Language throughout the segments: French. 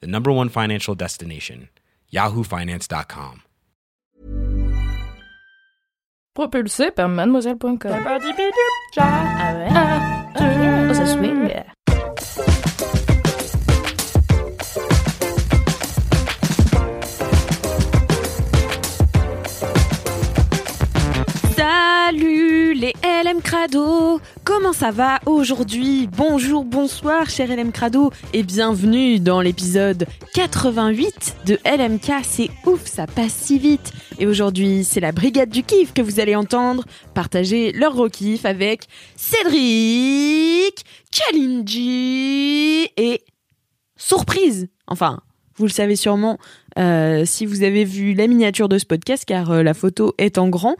the number one financial destination, yahoofinance.com. Propulsé par mademoiselle.com. Ouais. Salut LM Crado Comment ça va aujourd'hui? Bonjour, bonsoir cher LM Crado et bienvenue dans l'épisode 88 de LMK. C'est ouf, ça passe si vite. Et aujourd'hui, c'est la brigade du kiff que vous allez entendre partager leur gros avec Cédric, Kalinji et Surprise. Enfin, vous le savez sûrement euh, si vous avez vu la miniature de ce podcast, car euh, la photo est en grand,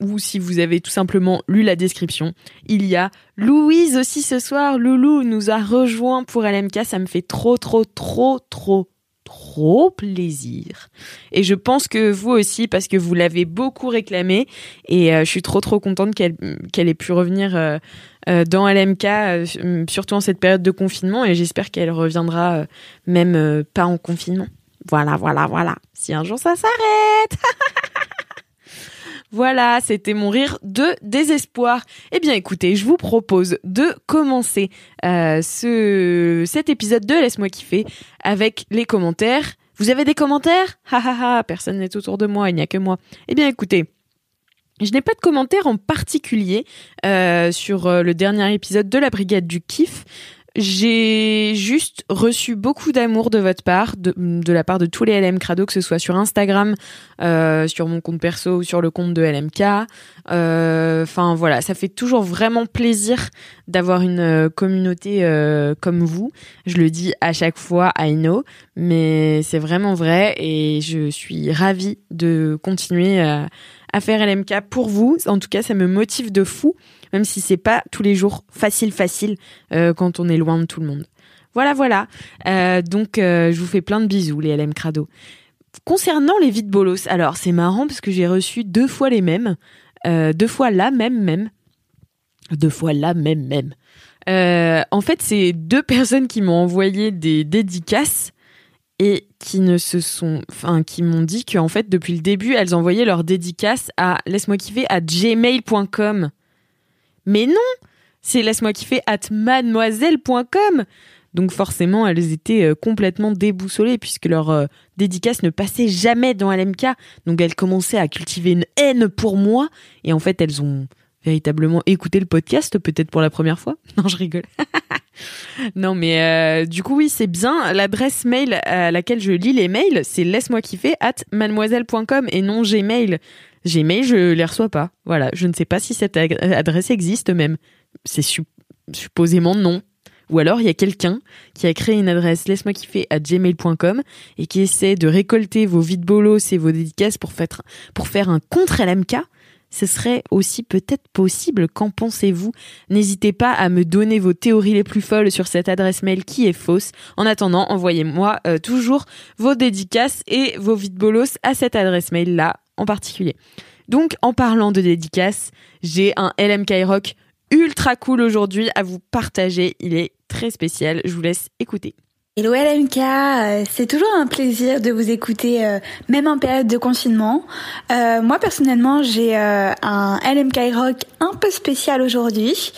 ou si vous avez tout simplement lu la description. Il y a Louise aussi ce soir. Loulou nous a rejoint pour LMK. Ça me fait trop, trop, trop, trop, trop plaisir. Et je pense que vous aussi, parce que vous l'avez beaucoup réclamé. Et euh, je suis trop, trop contente qu'elle ait pu revenir euh, euh, dans LMK, surtout en cette période de confinement. Et j'espère qu'elle reviendra même pas en confinement. Voilà, voilà, voilà. Si un jour ça s'arrête. Voilà, c'était mon rire de désespoir. Eh bien écoutez, je vous propose de commencer euh, ce, cet épisode de Laisse-moi kiffer avec les commentaires. Vous avez des commentaires? Ha ha ha, personne n'est autour de moi, il n'y a que moi. Eh bien écoutez, je n'ai pas de commentaires en particulier euh, sur euh, le dernier épisode de la Brigade du Kiff. J'ai juste reçu beaucoup d'amour de votre part, de, la part de tous les LM Crado, que ce soit sur Instagram, euh, sur mon compte perso ou sur le compte de LMK. Euh, Enfin voilà, ça fait toujours vraiment plaisir d'avoir une euh, communauté comme vous. Je le dis à chaque fois, I know, mais c'est vraiment vrai et je suis ravie de continuer à faire LMK pour vous. En tout cas, ça me motive de fou même si c'est pas tous les jours facile facile euh, quand on est loin de tout le monde. Voilà, voilà. Euh, donc euh, je vous fais plein de bisous les LM Crado. Concernant les vides bolos, alors c'est marrant parce que j'ai reçu deux fois les mêmes, deux fois la même même, deux fois la même même. En fait, c'est deux personnes qui m'ont envoyé des dédicaces et qui ne se sont, enfin, qui m'ont dit qu'en fait, depuis le début, elles envoyaient leurs dédicaces à laisse-moi kiffer à gmail.com. Mais non, c'est laisse-moi kiffer at mademoiselle.com. Donc forcément, elles étaient euh, complètement déboussolées puisque leur euh, dédicace ne passait jamais dans LMK. Donc elles commençaient à cultiver une haine pour moi. Et en fait, elles ont véritablement écouté le podcast, peut-être pour la première fois. Non, je rigole. non, mais euh, du coup, oui, c'est bien. L'adresse mail à laquelle je lis les mails, c'est laisse-moi kiffer at mademoiselle.com et non Gmail. Gmail, je les reçois pas. Voilà, je ne sais pas si cette adresse existe même. C'est su- supposément non. Ou alors il y a quelqu'un qui a créé une adresse laisse-moi kiffer à gmail.com et qui essaie de récolter vos vides bolos et vos dédicaces pour faire, pour faire un contre LMK. Ce serait aussi peut-être possible. Qu'en pensez-vous? N'hésitez pas à me donner vos théories les plus folles sur cette adresse mail qui est fausse. En attendant, envoyez-moi euh, toujours vos dédicaces et vos vides bolos à cette adresse mail là en particulier. Donc, en parlant de dédicaces, j'ai un LMK Rock ultra cool aujourd'hui à vous partager. Il est très spécial. Je vous laisse écouter. Hello LMK, euh, c'est toujours un plaisir de vous écouter, euh, même en période de confinement. Euh, moi personnellement, j'ai un LMK Rock un peu spécial aujourd'hui.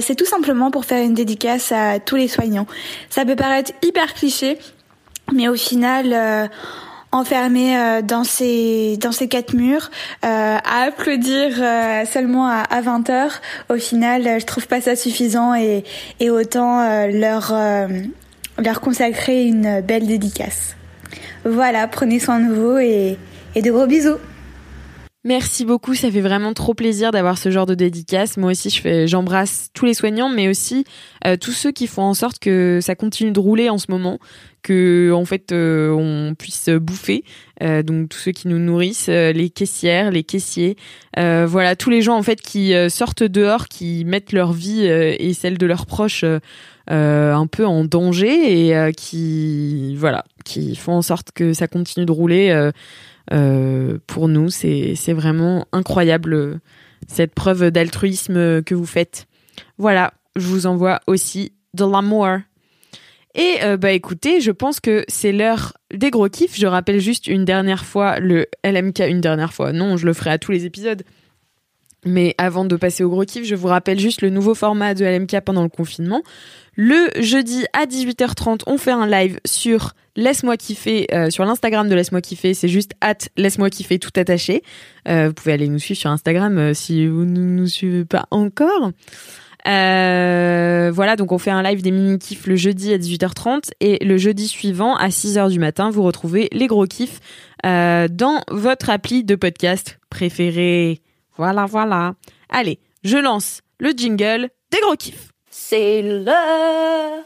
C'est tout simplement pour faire une dédicace à tous les soignants. Ça peut paraître hyper cliché, mais au final, enfermé euh, dans ces dans ces quatre murs, euh, à applaudir euh, seulement à, à 20 heures, au final, je trouve pas ça suffisant et, et autant leur euh, leur consacrer une belle dédicace. Voilà, prenez soin de vous et, et de gros bisous. Merci beaucoup, ça fait vraiment trop plaisir d'avoir ce genre de dédicace. Moi aussi, je j'embrasse tous les soignants, mais aussi euh, tous ceux qui font en sorte que ça continue de rouler en ce moment, que en fait euh, on puisse bouffer. Euh, donc tous ceux qui nous nourrissent, les caissières, les caissiers, voilà tous les gens en fait qui sortent dehors, qui mettent leur vie et celle de leurs proches un peu en danger et qui voilà, qui font en sorte que ça continue de rouler. Pour nous, c'est vraiment incroyable euh, cette preuve d'altruisme que vous faites. Voilà, je vous envoie aussi de l'amour. Et euh, bah écoutez, je pense que c'est l'heure des gros kiffs. Je rappelle juste une dernière fois le LMK, une dernière fois. Non, je le ferai à tous les épisodes. Mais avant de passer au gros kiff, je vous rappelle juste le nouveau format de LMK pendant le confinement. Le jeudi à 18h30, on fait un live sur Laisse-moi kiffer euh, sur l'Instagram de Laisse-moi kiffer. C'est juste at Laisse-moi kiffer tout attaché. Euh, vous pouvez aller nous suivre sur Instagram euh, si vous ne nous suivez pas encore. voilà, donc on fait un live des mini kiffs le jeudi à 18h30 et le jeudi suivant à 6h du matin, vous retrouvez les gros kiffs dans votre appli de podcast préféré. Voilà, voilà. Allez, je lance le jingle des gros kiffs. C'est l'heure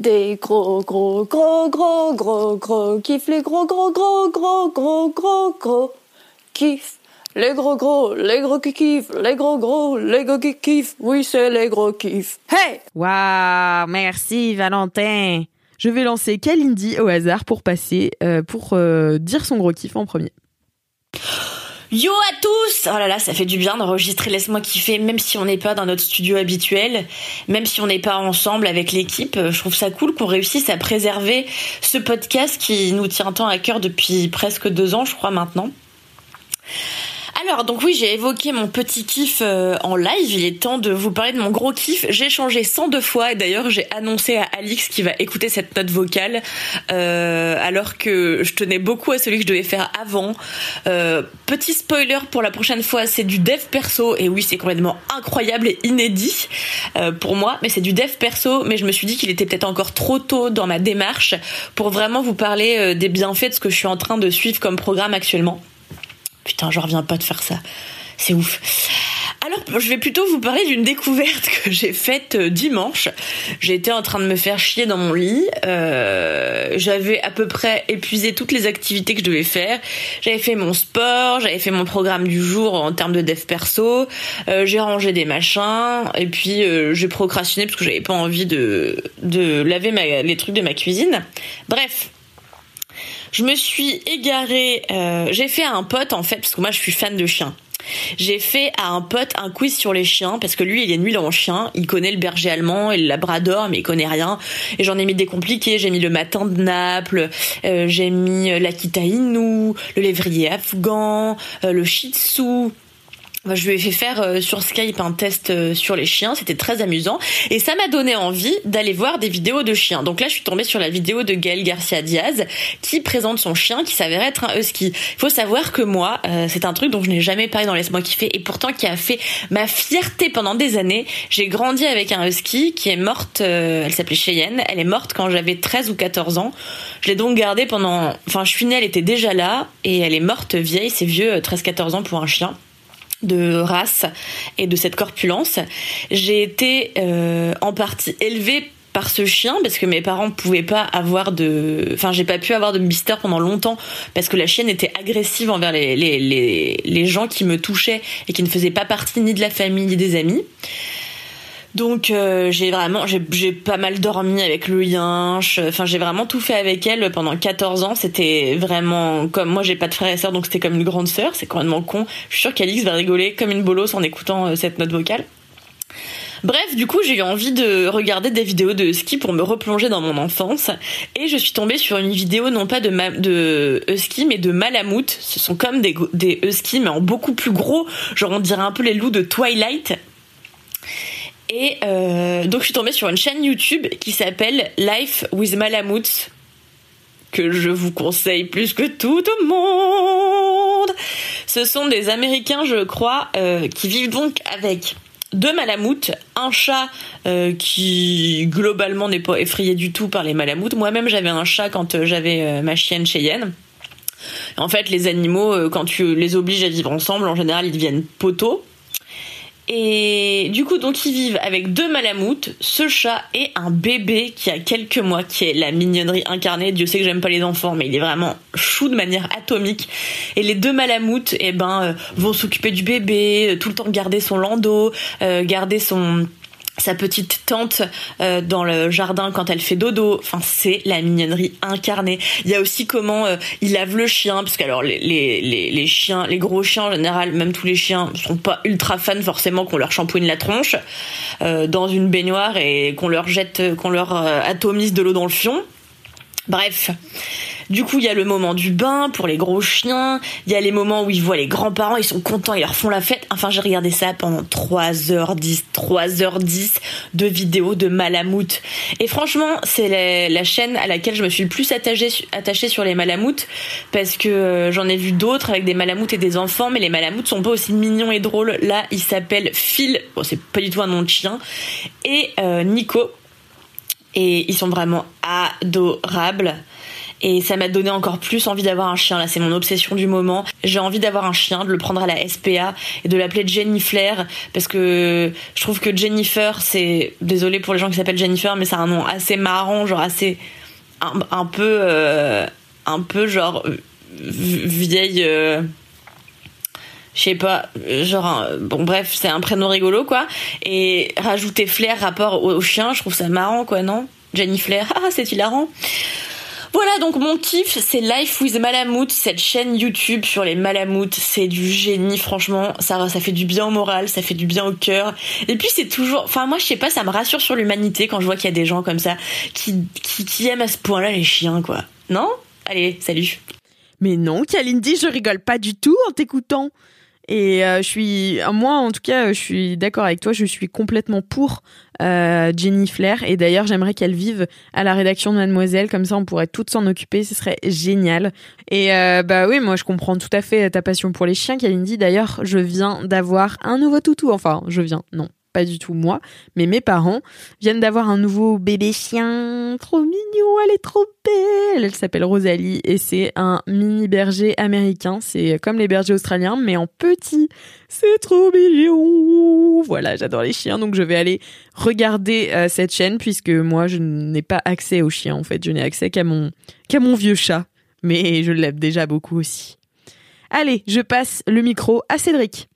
des gros, gros, gros, gros, gros, gros kiffs. Les gros, gros, gros, gros, gros, gros, gros kiffs. Les gros, gros, les gros qui kiffent. Les gros, gros, les gros qui kiffent. Oui, c'est les gros kiffs. Hey! Waouh, merci Valentin. Je vais lancer Kalindi au hasard pour passer, euh, pour euh, dire son gros kiff en premier. Yo à tous Oh là là, ça fait du bien d'enregistrer Laisse-moi kiffer, même si on n'est pas dans notre studio habituel, même si on n'est pas ensemble avec l'équipe. Je trouve ça cool qu'on réussisse à préserver ce podcast qui nous tient tant à cœur depuis presque deux ans, je crois maintenant. Alors, donc oui, j'ai évoqué mon petit kiff euh, en live. Il est temps de vous parler de mon gros kiff. J'ai changé 102 fois et d'ailleurs, j'ai annoncé à Alix qui va écouter cette note vocale euh, alors que je tenais beaucoup à celui que je devais faire avant. Euh, petit spoiler pour la prochaine fois, c'est du dev perso et oui, c'est complètement incroyable et inédit pour moi, mais c'est du dev perso. Mais je me suis dit qu'il était peut-être encore trop tôt dans ma démarche pour vraiment vous parler des bienfaits de ce que je suis en train de suivre comme programme actuellement. Putain, je reviens pas de faire ça. C'est ouf. Alors, je vais plutôt vous parler d'une découverte que j'ai faite euh, dimanche. J'étais en train de me faire chier dans mon lit. Euh, j'avais à peu près épuisé toutes les activités que je devais faire. J'avais fait mon sport, j'avais fait mon programme du jour en termes de dev perso. Euh, j'ai rangé des machins et puis j'ai procrastiné parce que j'avais pas envie de de laver les trucs de ma cuisine. Bref, je me suis égarée. Euh, j'ai fait à un pote en fait, parce que moi je suis fan de chiens. J'ai fait à un pote un quiz sur les chiens parce que lui il est nul en chien, il connaît le berger allemand et le labrador mais il connaît rien et j'en ai mis des compliqués, j'ai mis le matin de Naples, euh, j'ai mis l'Akita Inu, le lévrier afghan, euh, le shih tzu, je lui ai fait faire euh, sur Skype un test euh, sur les chiens, c'était très amusant et ça m'a donné envie d'aller voir des vidéos de chiens. Donc là, je suis tombée sur la vidéo de Gaël Garcia Diaz qui présente son chien qui s'avère être un husky. Il faut savoir que moi, euh, c'est un truc dont je n'ai jamais parlé dans Laisse-moi kiffer et pourtant qui a fait ma fierté pendant des années. J'ai grandi avec un husky qui est morte, elle s'appelait Cheyenne, elle est morte quand j'avais 13 ou 14 ans. Je l'ai donc gardée pendant enfin je suis née, elle était déjà là et elle est morte vieille, c'est vieux 13-14 ans pour un chien de race et de cette corpulence. J'ai été euh, en partie élevée par ce chien parce que mes parents pouvaient pas avoir de enfin j'ai pas pu avoir de mister pendant longtemps parce que la chienne était agressive envers les, les, les, les gens qui me touchaient et qui ne faisaient pas partie ni de la famille ni des amis donc euh, j'ai vraiment j'ai pas mal dormi avec le yinche. Enfin j'ai vraiment tout fait avec elle pendant 14 ans. C'était vraiment comme moi j'ai pas de frère et sœur donc c'était comme une grande sœur. C'est complètement con. Je suis sûre qu'Alix va rigoler comme une bolosse en écoutant euh, cette note vocale. Bref, du coup, j'ai eu envie de regarder des vidéos de ski pour me replonger dans mon enfance. Et je suis tombée sur une vidéo non pas de, de husky, mais de malamute. Ce sont comme des, des huskies, mais en beaucoup plus gros. Genre, on dirait un peu les loups de Twilight. Et euh, donc je suis tombée sur une chaîne YouTube qui s'appelle Life with Malamutes que je vous conseille plus que tout au monde. Ce sont des Américains, je crois, euh, qui vivent donc avec deux malamoutes, un chat euh, qui globalement n'est pas effrayé du tout par les malamoutes. Moi-même, j'avais un chat quand j'avais ma chienne Cheyenne. En fait, les animaux, quand tu les obliges à vivre ensemble, en général, ils deviennent poteaux. Et du coup, donc ils vivent avec deux malamoutes, ce chat et un bébé qui a quelques mois, qui est la mignonnerie incarnée. Dieu sait que j'aime pas les enfants, mais il est vraiment chou de manière atomique. Et les deux malamoutes, eh ben, euh, vont s'occuper du bébé, euh, tout le temps garder son landau, euh, garder son sa petite tante euh, dans le jardin quand elle fait dodo. Enfin, c'est la mignonnerie incarnée. Il y a aussi comment euh, il lave le chien, parce que alors les, les, les, chiens, les gros chiens en général, même tous les chiens, sont pas ultra fans forcément qu'on leur shampooine la tronche euh, dans une baignoire et qu'on leur jette, qu'on leur atomise de l'eau dans le fion. Bref. Du coup, il y a le moment du bain pour les gros chiens. Il y a les moments où ils voient les grands-parents, ils sont contents, ils leur font la fête. Enfin, j'ai regardé ça pendant 3h10, 3h10 de vidéos de Malamute. Et franchement, c'est la, chaîne à laquelle je me suis le plus attachée, sur les Malamutes parce que euh, j'en ai vu d'autres avec des Malamutes et des enfants, mais les Malamutes sont pas aussi mignons et drôles. Là, il s'appelle Phil. Bon, c'est pas du tout un nom de chien. Et euh, Nico. Et ils sont vraiment adorables. Et ça m'a donné encore plus envie d'avoir un chien. Là, c'est mon obsession du moment. J'ai envie d'avoir un chien, de le prendre à la SPA et de l'appeler Jenny Flair parce que je trouve que Jennifer, c'est désolé pour les gens qui s'appellent Jennifer, mais c'est un nom assez marrant, genre assez un, peu, euh, un peu genre euh, vieille. Euh, je sais pas, genre, bon bref, c'est un prénom rigolo quoi. Et rajouter Flair rapport au, au chien, je trouve ça marrant quoi, non? Jenny Flair, ah c'est hilarant. Voilà donc mon kiff, c'est Life with Malamute, cette chaîne YouTube sur les Malamutes, c'est du génie franchement, ça ça fait du bien au moral, ça fait du bien au cœur. Et puis c'est toujours, enfin moi je sais pas, ça me rassure sur l'humanité quand je vois qu'il y a des gens comme ça qui qui, qui aiment à ce point-là les chiens quoi. Non? Allez, salut. Mais non, Kalindi, je rigole pas du tout en t'écoutant. Et euh, je suis, moi en tout cas, je suis d'accord avec toi. Je suis complètement pour euh, Jenny Flair. Et d'ailleurs, j'aimerais qu'elle vive à la rédaction de Mademoiselle. Comme ça, on pourrait toutes s'en occuper. Ce serait génial. Et euh, bah oui, moi je comprends tout à fait ta passion pour les chiens, Kalindi. D'ailleurs, je viens d'avoir un nouveau toutou. Enfin, je viens, non. Pas du tout moi, mais mes parents viennent d'avoir un nouveau bébé chien, trop mignon, elle est trop belle. Elle s'appelle Rosalie et c'est un mini berger américain. C'est comme les bergers australiens, mais en petit. C'est trop mignon. Voilà, j'adore les chiens, donc je vais aller regarder euh, cette chaîne puisque moi je n'ai pas accès aux chiens en fait. Je n'ai accès qu'à mon qu'à mon vieux chat, mais je l'aime déjà beaucoup aussi. Allez, je passe le micro à Cédric.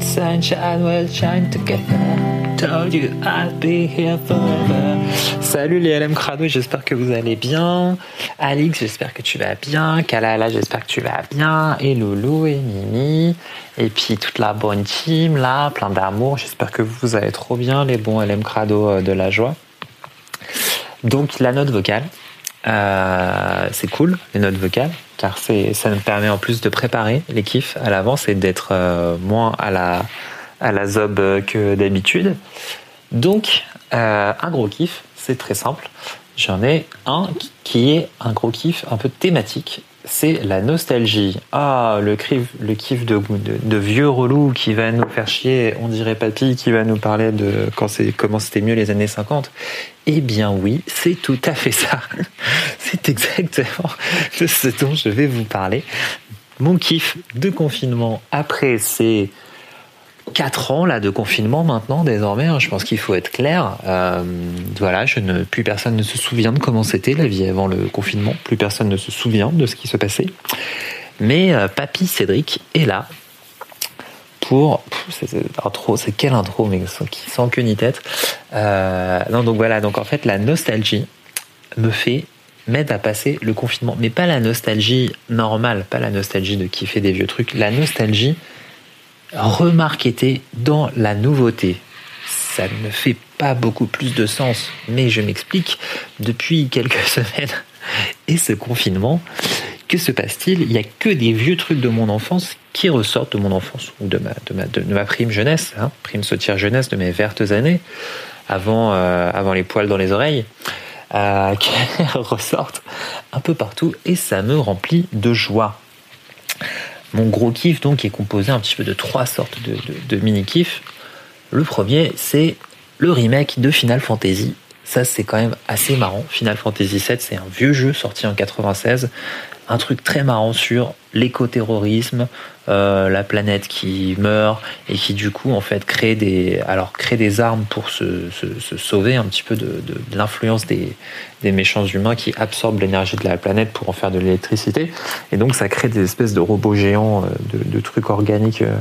Sunshine will shine together, told you I'll be here forever. Salut les LM Crado, j'espère que vous allez bien. Alix, j'espère que tu vas bien. Kalala, j'espère que tu vas bien. Et Loulou et Mimi. Et puis toute la bonne team là, plein d'amour. J'espère que vous allez trop bien, les bons LM Crado euh, de la joie. Donc la note vocale, euh, c'est cool, les notes vocales, car ça nous permet en plus de préparer les kiffs à l'avance et d'être euh, moins à la, à la zob que d'habitude. Donc, euh, un gros kiff, c'est très simple. J'en ai un qui est un gros kiff un peu thématique. C'est la nostalgie. Ah, le kiff, le de, vieux relou qui va nous faire chier. On dirait papy qui va nous parler de quand comment c'était mieux les années 50. Eh bien oui, c'est tout à fait ça. C'est exactement de ce dont je vais vous parler. Mon kiff de confinement après ces 4 ans là de confinement maintenant désormais, hein, je pense qu'il faut être clair. Euh, voilà, plus personne ne se souvient de comment c'était la vie avant le confinement. Plus personne ne se souvient de ce qui se passait. Mais euh, Papy Cédric est là pour c'est, intro, c'est quelle intro mais sans queue ni tête. Euh, non donc voilà donc en fait la nostalgie me fait m'aide à passer le confinement, mais pas la nostalgie normale, pas la nostalgie de kiffer des vieux trucs, la nostalgie remarquée dans la nouveauté. Ça ne fait pas beaucoup plus de sens, mais je m'explique. Depuis quelques semaines et ce confinement, que se passe-t-il? Il n'y a que des vieux trucs de mon enfance qui ressortent de mon enfance ou de ma, de ma, de, de ma prime jeunesse, hein, prime sautière jeunesse de mes vertes années, avant, euh, avant les poils dans les oreilles, euh, qui ressortent un peu partout et ça me remplit de joie. Mon gros kiff donc est composé un petit peu de trois sortes de, de, de mini kiffs. Le premier c'est le remake de Final Fantasy Ça, c'est quand même assez marrant. Final Fantasy VII, c'est un vieux jeu sorti en 96. Un truc très marrant sur l'écoterrorisme, euh, la planète qui meurt et qui du coup en fait crée des alors crée des armes pour se, sauver un petit peu de, l'influence des, méchants humains qui absorbent l'énergie de la planète pour en faire de l'électricité. Et donc ça crée des espèces de robots géants euh, de, de trucs organiques euh,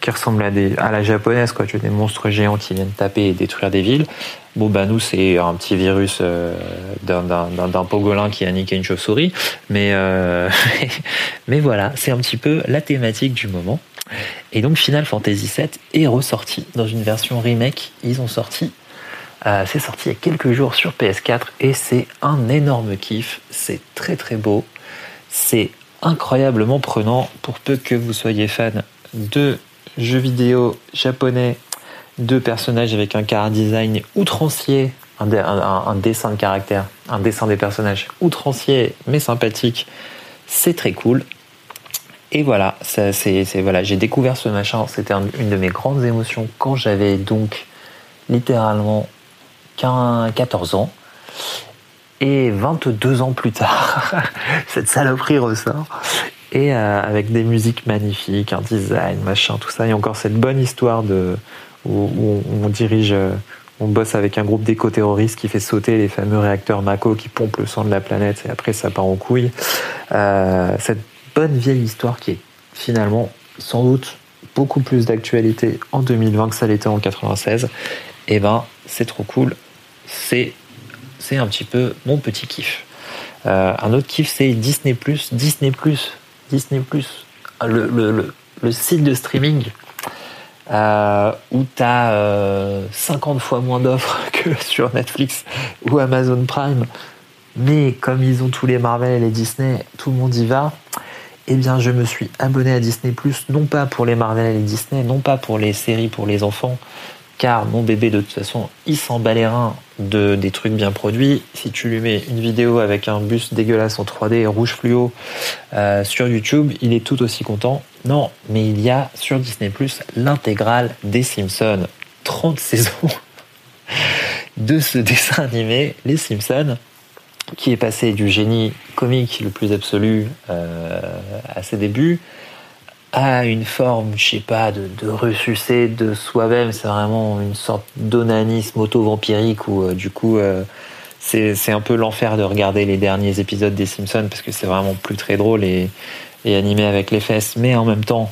qui ressemblent à, des, à la japonaise, quoi. Tu as des monstres géants qui viennent taper et détruire des villes. Bon, bah, nous, c'est un petit virus euh, d'un- pangolin qui a niqué une chauve-souris. Mais, euh, mais voilà, c'est un petit peu la thématique du moment. Et donc, Final Fantasy VII est ressorti dans une version remake. Ils ont sorti. euh, c'est sorti il y a quelques jours sur PS4 et c'est un énorme kiff. C'est très très beau. C'est incroyablement prenant pour peu que vous soyez fan de jeux vidéo japonais, de personnages avec un car design outrancier, un, dessin de caractère, un dessin des personnages outrancier mais sympathique. C'est très cool. Et voilà, voilà, j'ai découvert ce machin. C'était un- une de mes grandes émotions quand j'avais donc littéralement 15 14 ans. Et 22 ans plus tard, cette saloperie ressort. Et euh, avec des musiques magnifiques, un design, machin, tout ça. Et encore cette bonne histoire de, où, on dirige, euh, on bosse avec un groupe d'éco-terroristes qui fait sauter les fameux réacteurs Mako qui pompent le sang de la planète et après ça part en couille. Euh, cette bonne vieille histoire qui est finalement sans doute beaucoup plus d'actualité en 2020 que ça l'était en 96. Et ben, c'est trop cool. C'est c'est un petit peu mon petit kiff. Un autre kiff, c'est Disney+, Disney+, Disney+, le, le, le, site de streaming euh, où tu as 50 fois moins d'offres que sur Netflix ou Amazon Prime. Mais comme ils ont tous les Marvel et les Disney, tout le monde y va. Eh bien, je me suis abonné à Disney+, non pas pour les Marvel et les Disney, non pas pour les séries pour les enfants, car mon bébé de toute façon il s'en bat les de des trucs bien produits. Si tu lui mets une vidéo avec un bus dégueulasse en 3D rouge fluo euh, sur YouTube, il est tout aussi content. Non, mais il y a sur Disney Plus l'intégrale des Simpsons, 30 saisons de ce dessin animé, Les Simpsons, qui est passé du génie comique le plus absolu euh, à ses débuts une forme, je sais pas, de, de ressucé de soi-même. C'est vraiment une sorte d'onanisme auto-vampirique où, euh, du coup, euh, c'est un peu l'enfer de regarder les derniers épisodes des Simpsons parce que c'est vraiment plus très drôle et, et animé avec les fesses. Mais en même temps,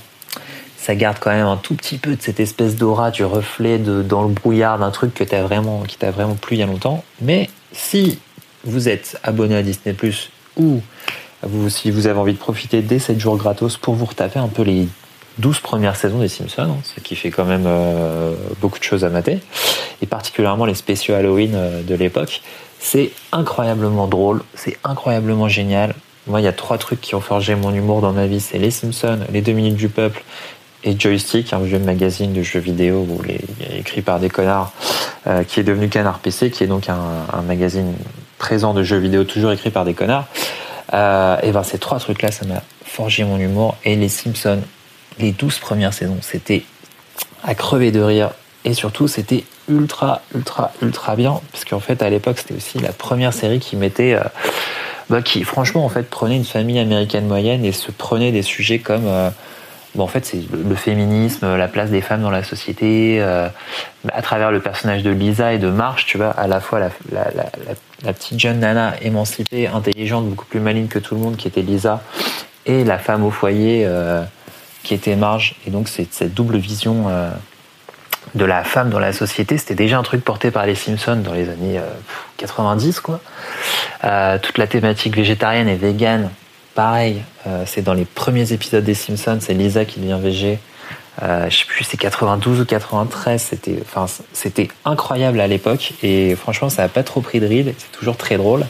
ça garde quand même un tout petit peu de cette espèce d'aura, du reflet dans le brouillard d'un truc que as vraiment, qui t'a vraiment plu il y a longtemps. Mais si vous êtes abonné à Disney Plus ou si vous avez envie de profiter des 7 jours gratos pour vous retaper un peu les 12 premières saisons des Simpsons, hein, ce qui fait quand même euh, beaucoup de choses à mater, et particulièrement les spéciaux Halloween euh, de l'époque. C'est incroyablement drôle, c'est incroyablement génial. Moi, il y a trois trucs qui ont forgé mon humour dans ma vie, c'est les Simpsons, les 2 minutes du peuple et Joystick, un vieux magazine de jeux vidéo où écrit par des connards, euh, qui est devenu Canard PC, qui est donc un magazine présent de jeux vidéo toujours écrit par des connards. Euh, et ben ces trois trucs-là, ça m'a forgé mon humour. Et les Simpsons, les 12 premières saisons, c'était à crever de rire. Et surtout, c'était ultra, ultra, ultra bien. Parce qu'en fait, à l'époque, c'était aussi la première série qui mettait. Euh, bah, qui, franchement, en fait, prenait une famille américaine moyenne et se prenait des sujets comme. Euh, bon, en fait, c'est le, féminisme, la place des femmes dans la société, à travers le personnage de Lisa et de Marge, tu vois, à la fois la, la petite jeune nana émancipée, intelligente, beaucoup plus maligne que tout le monde, qui était Lisa, et la femme au foyer, euh, qui était Marge. Et donc, c'est cette double vision euh, de la femme dans la société, c'était déjà un truc porté par les Simpsons dans les années 90, quoi. Euh, toute la thématique végétarienne et végane, pareil, c'est dans les premiers épisodes des Simpsons, c'est Lisa qui devient végé. Euh, je sais plus, c'est 92 ou 93, c'était, incroyable à l'époque et franchement, ça n'a pas trop pris de ride, c'est toujours très drôle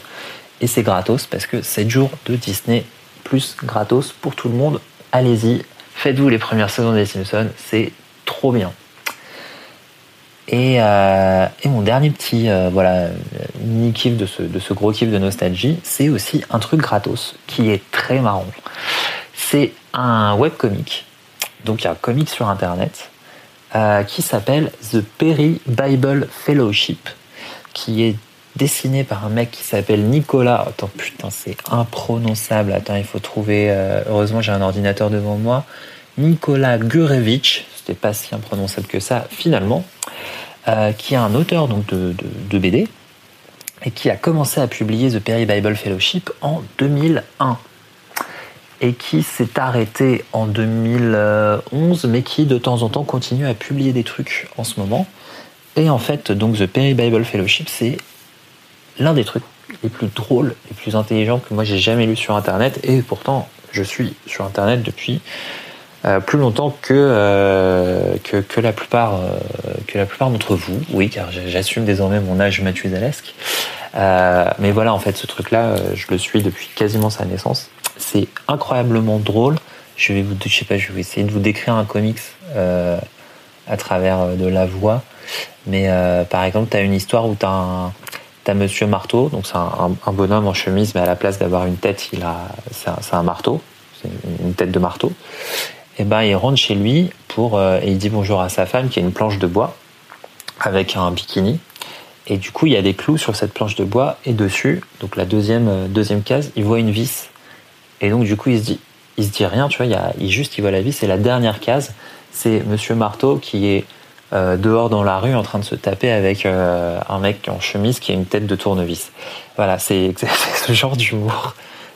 et c'est gratos parce que 7 jours de Disney plus gratos pour tout le monde. Allez-y, faites-vous les premières saisons des Simpsons, c'est trop bien. Et, euh, mon dernier petit euh, voilà mini kiff de ce, de ce gros kiff de nostalgie, c'est aussi un truc gratos qui est très marrant. C'est un webcomic, donc il y a un comic sur internet euh, qui s'appelle The Perry Bible Fellowship, qui est dessiné par un mec qui s'appelle Nicolas. Attends, putain, c'est imprononçable. Attends, il faut trouver. euh, heureusement, j'ai un ordinateur devant moi. Nicolas Gurevich, c'était pas si imprononçable que ça finalement, euh, qui est un auteur donc de, de, de BD et qui a commencé à publier The Perry Bible Fellowship en 2001 et qui s'est arrêté en 2011 mais qui de temps en temps continue à publier des trucs en ce moment. Et en fait, donc The Perry Bible Fellowship, c'est l'un des trucs les plus drôles, les plus intelligents que moi j'ai jamais lu sur Internet. Et pourtant, je suis sur Internet depuis euh, plus longtemps que, euh, que, que la plupart, euh, que la plupart d'entre vous. Oui, car j'assume désormais mon âge. Euh, mais voilà, en fait, ce truc-là, je le suis depuis quasiment sa naissance. C'est incroyablement drôle. Je vais vous, je sais pas, je vais essayer de vous décrire un comics euh, à travers euh, de la voix. Mais euh, par exemple, tu as une histoire où tu as un, T'as Monsieur Marteau, donc c'est un, un- bonhomme en chemise, mais à la place d'avoir une tête, il a, c'est un, un marteau, une tête de marteau. Et ben, il rentre chez lui pour, euh, et il dit bonjour à sa femme qui a une planche de bois avec un bikini. Et du coup, il y a des clous sur cette planche de bois et dessus, donc la deuxième, euh, deuxième case, il voit une vis. Et donc, du coup, il se dit, il se dit rien, tu vois, il, juste, il voit la vis. Et la dernière case, c'est Monsieur Marteau qui est euh, dehors dans la rue en train de se taper avec euh, un mec en chemise qui a une tête de tournevis. Voilà, c'est c'est ce genre d'humour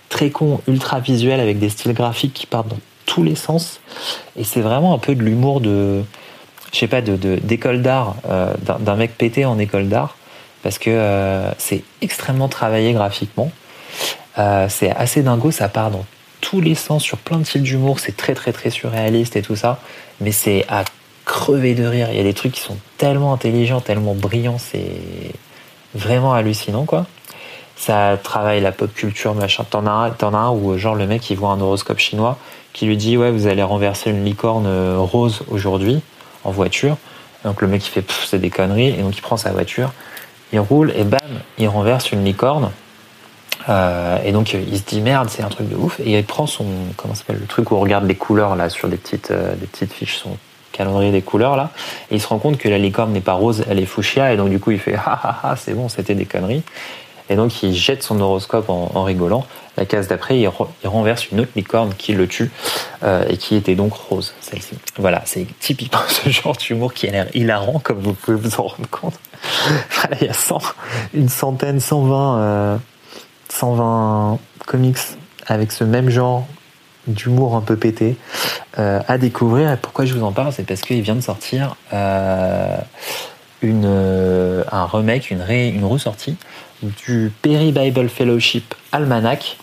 très con, ultra visuel avec des styles graphiques qui partent dans tous les sens. Et c'est vraiment un peu de l'humour de, je sais pas, de de- d'école d'art, euh, d'un mec pété en école d'art, parce que c'est extrêmement travaillé graphiquement. Euh, c'est assez dingo, ça part dans tous les sens sur plein de styles d'humour. C'est très très très surréaliste et tout ça, mais c'est à crever de rire. Il y a des trucs qui sont tellement intelligents, tellement brillants, c'est vraiment hallucinant quoi. Ça travaille la pop culture, machin. T'en as, t'en as un où genre le mec il voit un horoscope chinois qui lui dit ouais vous allez renverser une licorne euh, rose aujourd'hui en voiture. Donc le mec il fait c'est des conneries et donc il prend sa voiture, il roule et bam il renverse une licorne. Euh, et donc il se dit merde c'est un truc de ouf. Et il prend son comment s'appelle le truc où on regarde les couleurs là sur des petites euh, des petites fiches son calendrier des couleurs là. Et il se rend compte que la licorne n'est pas rose elle est fuchsia. Et donc du coup il fait ah ah ah c'est bon c'était des conneries. Et donc il jette son horoscope en, rigolant. La case d'après il, re- il renverse une autre licorne qui le tue euh, et qui était donc rose celle-ci. Voilà c'est typiquement ce genre d'humour qui a l'air hilarant comme vous pouvez vous en rendre compte. Il y a 100, une centaine 120 euh, 120 comics avec ce même genre d'humour un peu pété euh, à découvrir. Et pourquoi je vous en parle C'est parce qu'il vient de sortir euh, euh, un remake, une, ressortie du Perry Bible Fellowship Almanac,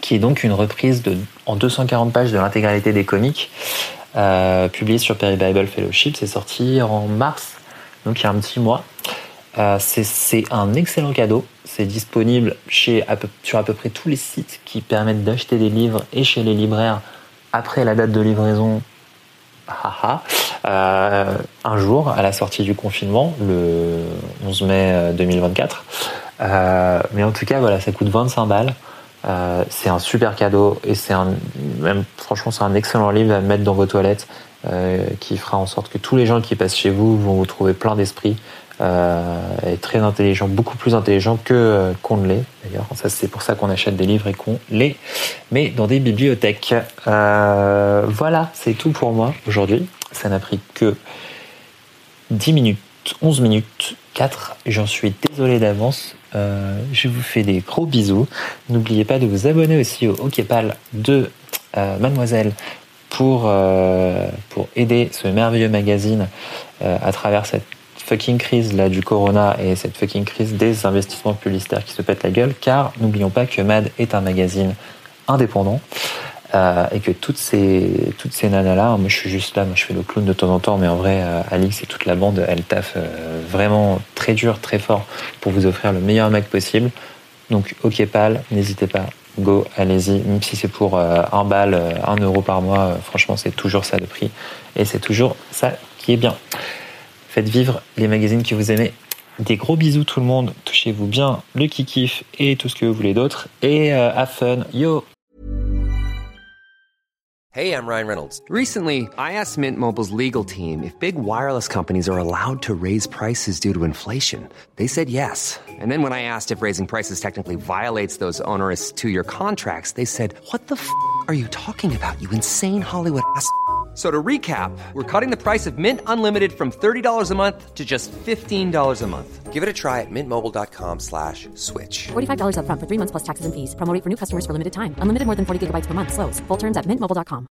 qui est donc une reprise en 240 pages de l'intégralité des comics, euh, publié sur Perry Bible Fellowship. C'est sorti en mars, donc il y a un petit mois. Euh, c'est- un excellent cadeau. C'est disponible sur à peu près tous les sites qui permettent d'acheter des livres et chez les libraires après la date de livraison. haha, euh, un jour, à la sortie du confinement, le 11 mai euh, 2024. Euh, mais en tout cas, voilà, ça coûte 25 balles. Euh, c'est un super cadeau et c'est un, même franchement, c'est un excellent livre à mettre dans vos toilettes euh, qui fera en sorte que tous les gens qui passent chez vous vont vous trouver plein d'esprit euh, et très intelligent, beaucoup plus intelligent que euh, qu'on ne l'est. D'ailleurs, ça c'est pour ça qu'on achète des livres et qu'on les met dans des bibliothèques. Euh, voilà, c'est tout pour moi aujourd'hui. Ça n'a pris que 10 minutes, 11 minutes 4. J'en suis désolé d'avance. Euh, je vous fais des gros bisous. N'oubliez pas de vous abonner aussi au Hoképal de euh, Mademoiselle pour, euh, pour aider ce merveilleux magazine euh, à travers cette fucking crise là du corona et cette fucking crise des investissements publicitaires qui se pètent la gueule car n'oublions pas que Mad est un magazine indépendant euh, et que toutes ces toutes ces nanas là moi je suis juste là moi je fais le clown de temps en temps mais en vrai euh, Alix et toute la bande elle taffe euh, vraiment très dur très fort pour vous offrir le meilleur Mac possible. Donc ok pal n'hésitez pas go allez-y même si c'est pour un bal un euro par mois franchement c'est toujours ça le prix et c'est toujours ça qui est bien Faites vivre les magazines que vous aimez. Des gros bisous tout le monde. Touchez-vous bien le kikif et tout ce que vous voulez d'autre. Et euh, have fun. Yo Hey, I'm Ryan Reynolds. Recently, I asked Mint Mobile's legal team if big wireless companies are allowed to raise prices due to inflation. They said yes. And then when I asked if raising prices technically violates those onerous two year contracts, they said, What the f are you talking about, you insane Hollywood ass? So to recap, we're cutting the price of Mint Unlimited from $30 a month to just $15 a month. Give it a try at mintmobile.com slash switch. $45 upfront for three months plus taxes and fees. Promo rate for new customers for limited time. Unlimited more than 40 gigabytes per month. Slows. Full terms at mintmobile.com.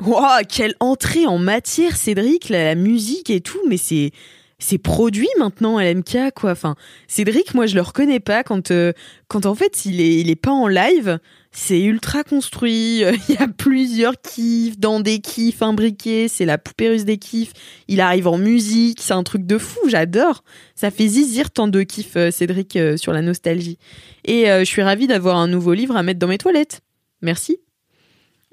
Wow, quelle entrée en matière, Cédric, la, la musique et tout, mais c'est c'est produit maintenant à LMK quoi. Enfin, Cédric, moi je le reconnais pas quand euh, quand en fait il est il est pas en live. C'est ultra construit. Il y a plusieurs kiffs dans des kiffs imbriqués. C'est la poupée russe des kiffs. Il arrive en musique. C'est un truc de fou. J'adore. Ça fait zizir tant de kiffs, euh, Cédric, euh, sur la nostalgie. Et euh, je suis ravie d'avoir un nouveau livre à mettre dans mes toilettes. Merci.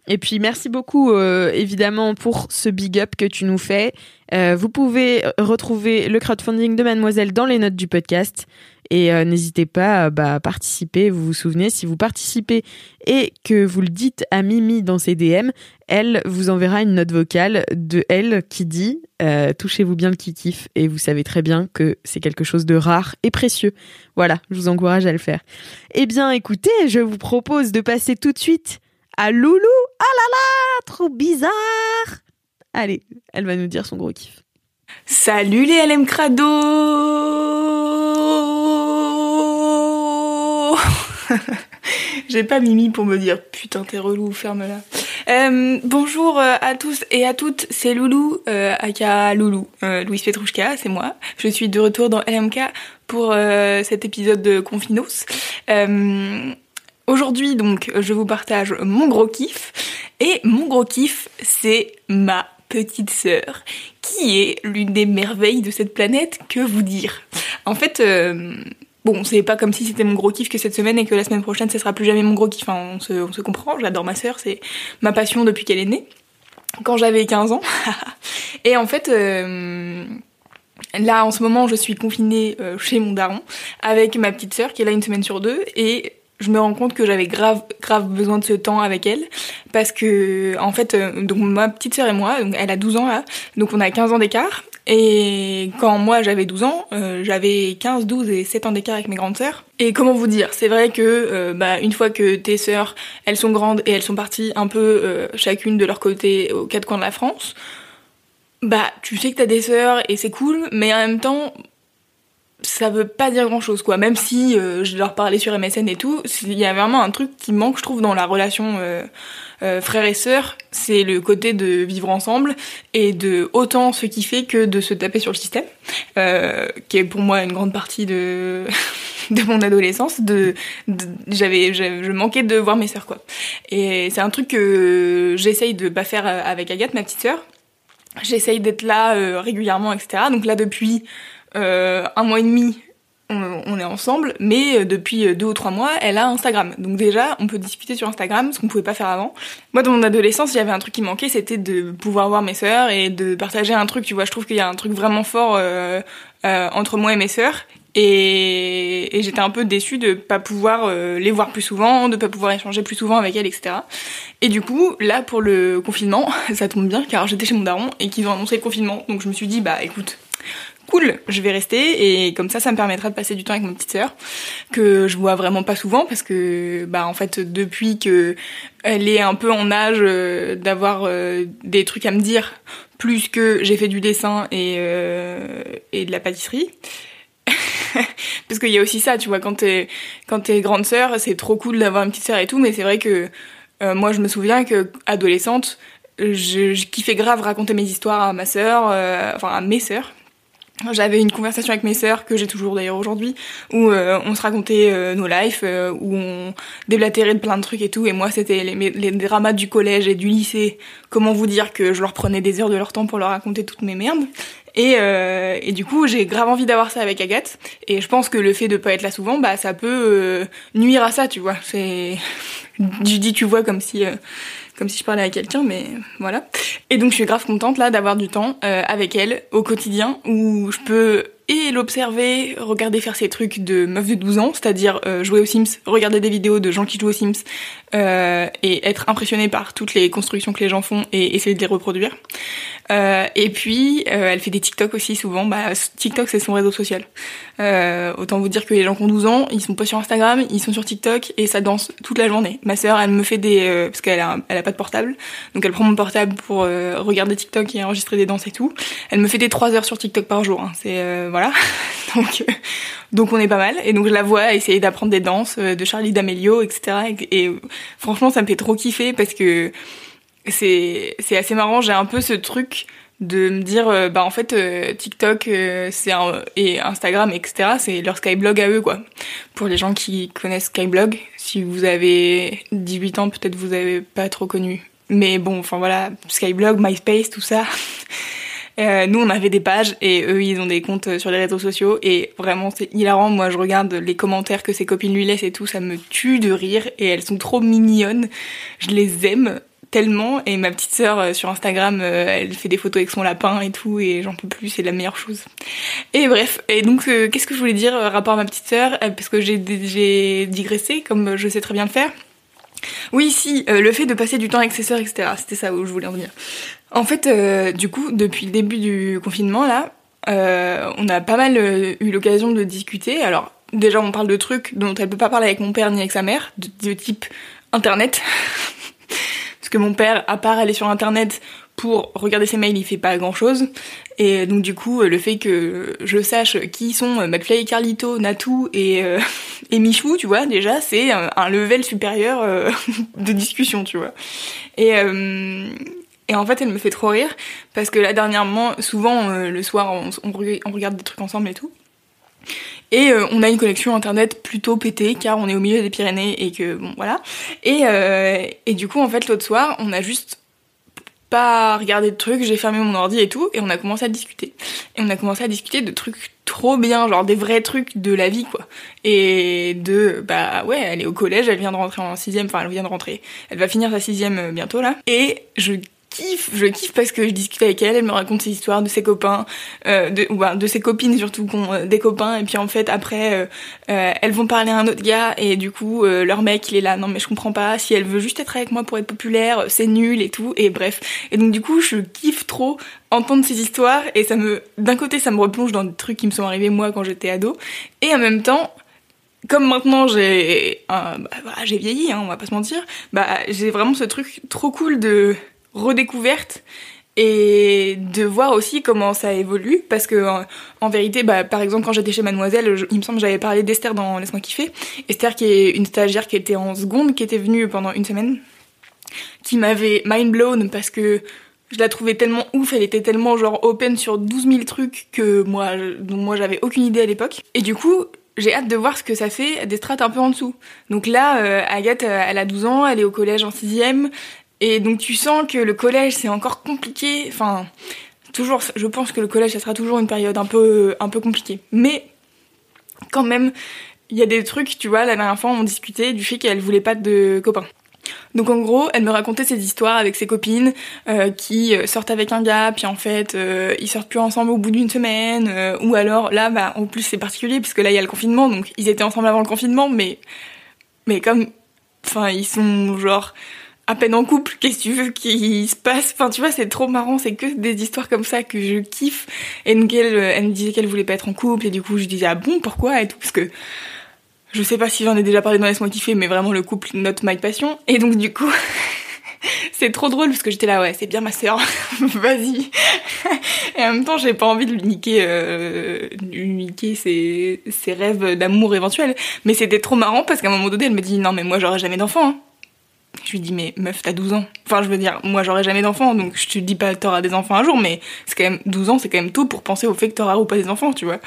Et puis merci beaucoup euh, évidemment pour ce big up que tu nous fais. Euh, vous pouvez retrouver le crowdfunding de Mademoiselle dans les notes du podcast et euh, n'hésitez pas euh, bah, à participer. Vous vous souvenez, si vous participez et que vous le dites à Mimi dans ses DM, elle vous enverra une note vocale de elle qui dit euh, touchez-vous bien le kikif et vous savez très bien que c'est quelque chose de rare et précieux. Voilà, je vous encourage à le faire. Eh bien écoutez, je vous propose de passer tout de suite à Loulou. Ah là là, trop bizarre. Allez, elle va nous dire son gros kiff. Salut les LM Crado J'ai pas Mimi pour me dire putain t'es relou, ferme-la. Euh, bonjour euh, à tous et à toutes, c'est Loulou, euh, aka Loulou, euh, Louise Petrouchka, c'est moi. Je suis de retour dans LMK pour cet épisode de Confinos. Aujourd'hui donc je vous partage mon gros kiff et mon gros kiff c'est ma petite sœur qui est l'une des merveilles de cette planète, que vous dire En fait, bon, c'est pas comme si c'était mon gros kiff que cette semaine et que la semaine prochaine, ce sera plus jamais mon gros kiff. Enfin, on se, comprend, j'adore ma sœur, c'est ma passion depuis qu'elle est née, quand j'avais 15 ans. et en fait... euh, Là, en ce moment, je suis confinée euh, chez mon daron avec ma petite sœur qui est là une semaine sur deux. Et je me rends compte que j'avais grave grave besoin de ce temps avec elle. Parce que en fait euh, donc ma petite sœur et moi donc elle a 12 ans là. Donc on a 15 ans d'écart et quand moi j'avais 12 ans euh, j'avais 15 12 et 7 ans d'écart avec mes grandes sœurs. Et comment vous dire c'est vrai que euh, bah une fois que tes sœurs elles sont grandes et elles sont parties un peu euh, chacune de leur côté aux quatre coins de la France bah tu sais que t'as des sœurs et c'est cool mais en même temps ça veut pas dire grand chose quoi. Même si euh, je leur parlais sur MSN et tout il y a vraiment un truc qui manque je trouve dans la relation euh, euh, frère et sœur c'est le côté de vivre ensemble et de autant se kiffer que de se taper sur le système euh, qui est pour moi une grande partie de de mon adolescence de, de- j'avais je manquais de voir mes sœurs quoi. Et c'est un truc que j'essaye de pas faire euh, avec Agathe ma petite sœur. J'essaye d'être là régulièrement etc donc là depuis un mois et demi, on, est ensemble, mais euh, depuis euh, deux ou trois mois, elle a Instagram. Donc déjà, on peut discuter sur Instagram, ce qu'on pouvait pas faire avant. Moi, dans mon adolescence, j'avais un truc qui manquait, c'était de pouvoir voir mes sœurs et de partager un truc. Tu vois, je trouve qu'il y a un truc vraiment fort euh, euh, entre moi et mes sœurs. Et, j'étais un peu déçue de pas pouvoir euh, les voir plus souvent, de pas pouvoir échanger plus souvent avec elles, etc. Et du coup, là, pour le confinement, ça tombe bien, car j'étais chez mon daron et qu'ils ont annoncé le confinement. Donc je me suis dit, bah écoute, cool, je vais rester et comme ça, ça me permettra de passer du temps avec ma petite sœur que je vois vraiment pas souvent parce que bah en fait depuis que elle est un peu en âge euh, d'avoir euh, des trucs à me dire plus que j'ai fait du dessin et euh, et de la pâtisserie. parce qu'il y a aussi ça, tu vois, quand t'es quand t'es grande sœur, c'est trop cool d'avoir une petite sœur et tout, mais c'est vrai que euh, moi je me souviens que adolescente, je, je kiffais grave raconter mes histoires à ma sœur, euh, enfin à mes sœurs. J'avais une conversation avec mes sœurs, que j'ai toujours d'ailleurs aujourd'hui, où euh, on se racontait euh, nos lives, euh, où on déblatérait de plein de trucs et tout, et moi c'était les, les dramas du collège et du lycée, comment vous dire que je leur prenais des heures de leur temps pour leur raconter toutes mes merdes? Et, euh, et du coup, j'ai grave envie d'avoir ça avec Agathe. Et je pense que le fait de pas être là souvent, bah ça peut euh, nuire à ça, tu vois. C'est, je dis tu vois comme si, comme si je parlais à quelqu'un, mais voilà. Et donc je suis grave contente là d'avoir du temps euh, avec elle au quotidien où je peux et l'observer, regarder faire ses trucs de meuf de 12 ans, c'est-à-dire euh, jouer aux Sims, regarder des vidéos de gens qui jouent aux Sims euh, et être impressionné par toutes les constructions que les gens font et essayer de les reproduire. Euh, et puis, euh, elle fait des TikTok aussi souvent. Bah, TikTok, c'est son réseau social. Euh, autant vous dire que les gens qui ont 12 ans, ils sont pas sur Instagram, ils sont sur TikTok et ça danse toute la journée. Ma sœur, elle me fait des... euh, parce qu'elle a, elle a pas de portable, donc elle prend mon portable pour regarder TikTok et enregistrer des danses et tout. Elle me fait des 3 heures sur TikTok par jour. Hein. C'est... voilà. donc... euh, donc on est pas mal. Et donc je la vois essayer d'apprendre des danses euh, de Charlie D'Amelio, etc. Et, franchement, ça me fait trop kiffer parce que c'est c'est assez marrant. J'ai un peu ce truc de me dire euh, bah en fait TikTok c'est et Instagram etc c'est leur Skyblog à eux quoi pour les gens qui connaissent Skyblog si vous avez 18 ans peut-être vous avez pas trop connu mais bon enfin voilà Skyblog MySpace tout ça Euh, nous, on avait des pages et eux, ils ont des comptes sur les réseaux sociaux et vraiment, c'est hilarant. Moi, je regarde les commentaires que ses copines lui laissent et tout, ça me tue de rire et elles sont trop mignonnes. Je les aime tellement et ma petite sœur euh, sur Instagram, euh, elle fait des photos avec son lapin et tout et j'en peux plus, c'est la meilleure chose. Et bref, et donc, euh, qu'est-ce que je voulais dire euh, rapport à ma petite sœur? Euh, Parce que j'ai digressé, comme je sais très bien le faire. Oui, si, euh, le fait de passer du temps avec ses sœurs, etc. C'était ça où je voulais en venir. En fait, euh, du coup, depuis le début du confinement, là, euh, on a pas mal euh, eu l'occasion de discuter. Alors, déjà, on parle de trucs dont elle peut pas parler avec mon père ni avec sa mère, de, type Internet. Parce que mon père, à part aller sur Internet pour regarder ses mails, il fait pas grand chose. Et donc, du coup, le fait que je sache qui sont McFly, Carlito, Natou et, et Michou, tu vois, déjà, c'est un, level supérieur de discussion, tu vois. Et, et en fait, elle me fait trop rire parce que là, dernièrement, souvent, euh, le soir, on, on re- on regarde des trucs ensemble et tout. Et euh, on a une connexion internet plutôt pétée car on est au milieu des Pyrénées et que bon voilà. Et, euh, et du coup en fait l'autre soir on a juste pas regardé de trucs, j'ai fermé mon ordi et tout et on a commencé à discuter. Et on a commencé à discuter de trucs trop bien, genre des vrais trucs de la vie quoi. Et de bah ouais elle est au collège, elle vient de rentrer en sixième, enfin elle vient de rentrer, elle va finir sa sixième bientôt là. Et je kiffe, je kiffe parce que je discute avec elle, elle me raconte ses histoires de ses copains, euh, de, ou ben, de ses copines surtout euh, des copains, et puis en fait après euh, euh, elles vont parler à un autre gars et du coup euh, leur mec il est là, non mais je comprends pas, si elle veut juste être avec moi pour être populaire, c'est nul et tout, et bref. Et donc du coup je kiffe trop entendre ces histoires et ça me, d'un côté ça me replonge dans des trucs qui me sont arrivés moi quand j'étais ado, et en même temps comme maintenant j'ai un- bah, voilà, j'ai vieilli, hein, on va pas se mentir, bah j'ai vraiment ce truc trop cool de redécouverte et de voir aussi comment ça évolue parce que en, vérité bah par exemple quand j'étais chez Mademoiselle il me semble que j'avais parlé d'Esther dans Laisse-moi kiffer Esther qui est une stagiaire qui était en seconde qui était venue pendant une semaine qui m'avait mind blown parce que je la trouvais tellement ouf, elle était tellement genre open sur 12 000 trucs que moi, dont moi j'avais aucune idée à l'époque. Et du coup, j'ai hâte de voir ce que ça fait des strates un peu en dessous. Donc là, euh, Agathe, euh, elle a 12 ans, elle est au collège en sixième, et donc tu sens que le collège c'est encore compliqué. Enfin, toujours, je pense que le collège ça sera toujours une période un peu, un peu compliquée. Mais quand même, il y a des trucs, tu vois, la dernière fois on discutait du fait qu'elle voulait pas de copains. Donc en gros, elle me racontait ses histoires avec ses copines euh, qui euh, sortent avec un gars, puis en fait euh, ils sortent plus ensemble au bout d'une semaine, euh, ou alors là, bah en plus c'est particulier puisque là il y a le confinement, donc ils étaient ensemble avant le confinement, mais mais comme, enfin ils sont genre à peine en couple, qu'est-ce que tu veux qu'il se passe? Enfin tu vois c'est trop marrant, c'est que des histoires comme ça que je kiffe. Et elle, euh, elle me disait qu'elle voulait pas être en couple et du coup je disais ah bon pourquoi et tout parce que je sais pas si j'en ai déjà parlé dans Laisse-moi kiffer, mais vraiment le couple not my passion. Et donc du coup, c'est trop drôle parce que j'étais là, ouais, c'est bien ma sœur, vas-y. Et en même temps, j'ai pas envie de lui niquer, euh, ses, ses rêves d'amour éventuels. Mais c'était trop marrant parce qu'à un moment donné, elle me dit, non mais moi j'aurai jamais d'enfant. hein. Je lui dis, mais meuf, t'as 12 ans. Enfin, je veux dire, moi j'aurai jamais d'enfant, donc je te dis pas t'auras des enfants un jour, mais c'est quand même 12 ans, c'est quand même tôt pour penser au fait que t'auras ou pas des enfants, tu vois.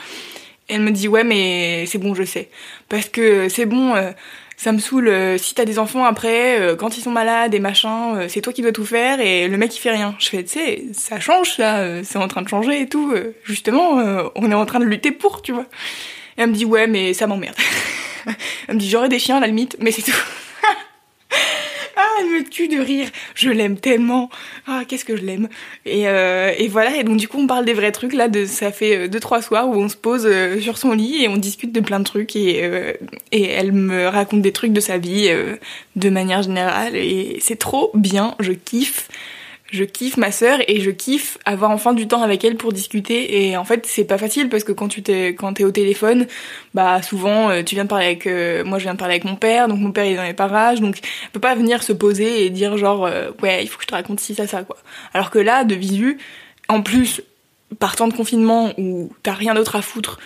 Elle me dit ouais mais c'est bon je sais. Parce que c'est bon euh, ça me saoule euh, si t'as des enfants après euh, quand ils sont malades et machin c'est toi qui dois tout faire et le mec il fait rien. Je fais tu sais ça change ça c'est en train de changer et tout justement on est en train de lutter pour tu vois. Et elle me dit ouais mais ça m'emmerde. Elle me dit j'aurais des chiens à la limite mais c'est tout ah elle me tue de rire. Je l'aime tellement. Ah, qu'est-ce que je l'aime. Et, euh, et voilà. Et donc du coup, on parle des vrais trucs là. De, ça fait euh, deux trois soirs où on se pose euh, sur son lit et on discute de plein de trucs. Et, et elle me raconte des trucs de sa vie de manière générale. Et c'est trop bien. Je kiffe je kiffe ma sœur et je kiffe avoir enfin du temps avec elle pour discuter. Et en fait c'est pas facile parce que quand tu t'es quand t'es au téléphone bah souvent euh, tu viens de parler avec euh, moi je viens de parler avec mon père donc mon père est dans les parages donc elle peut pas venir se poser et dire genre euh, ouais il faut que je te raconte ci ça ça quoi. Alors que là de visu en plus par temps de confinement où t'as rien d'autre à foutre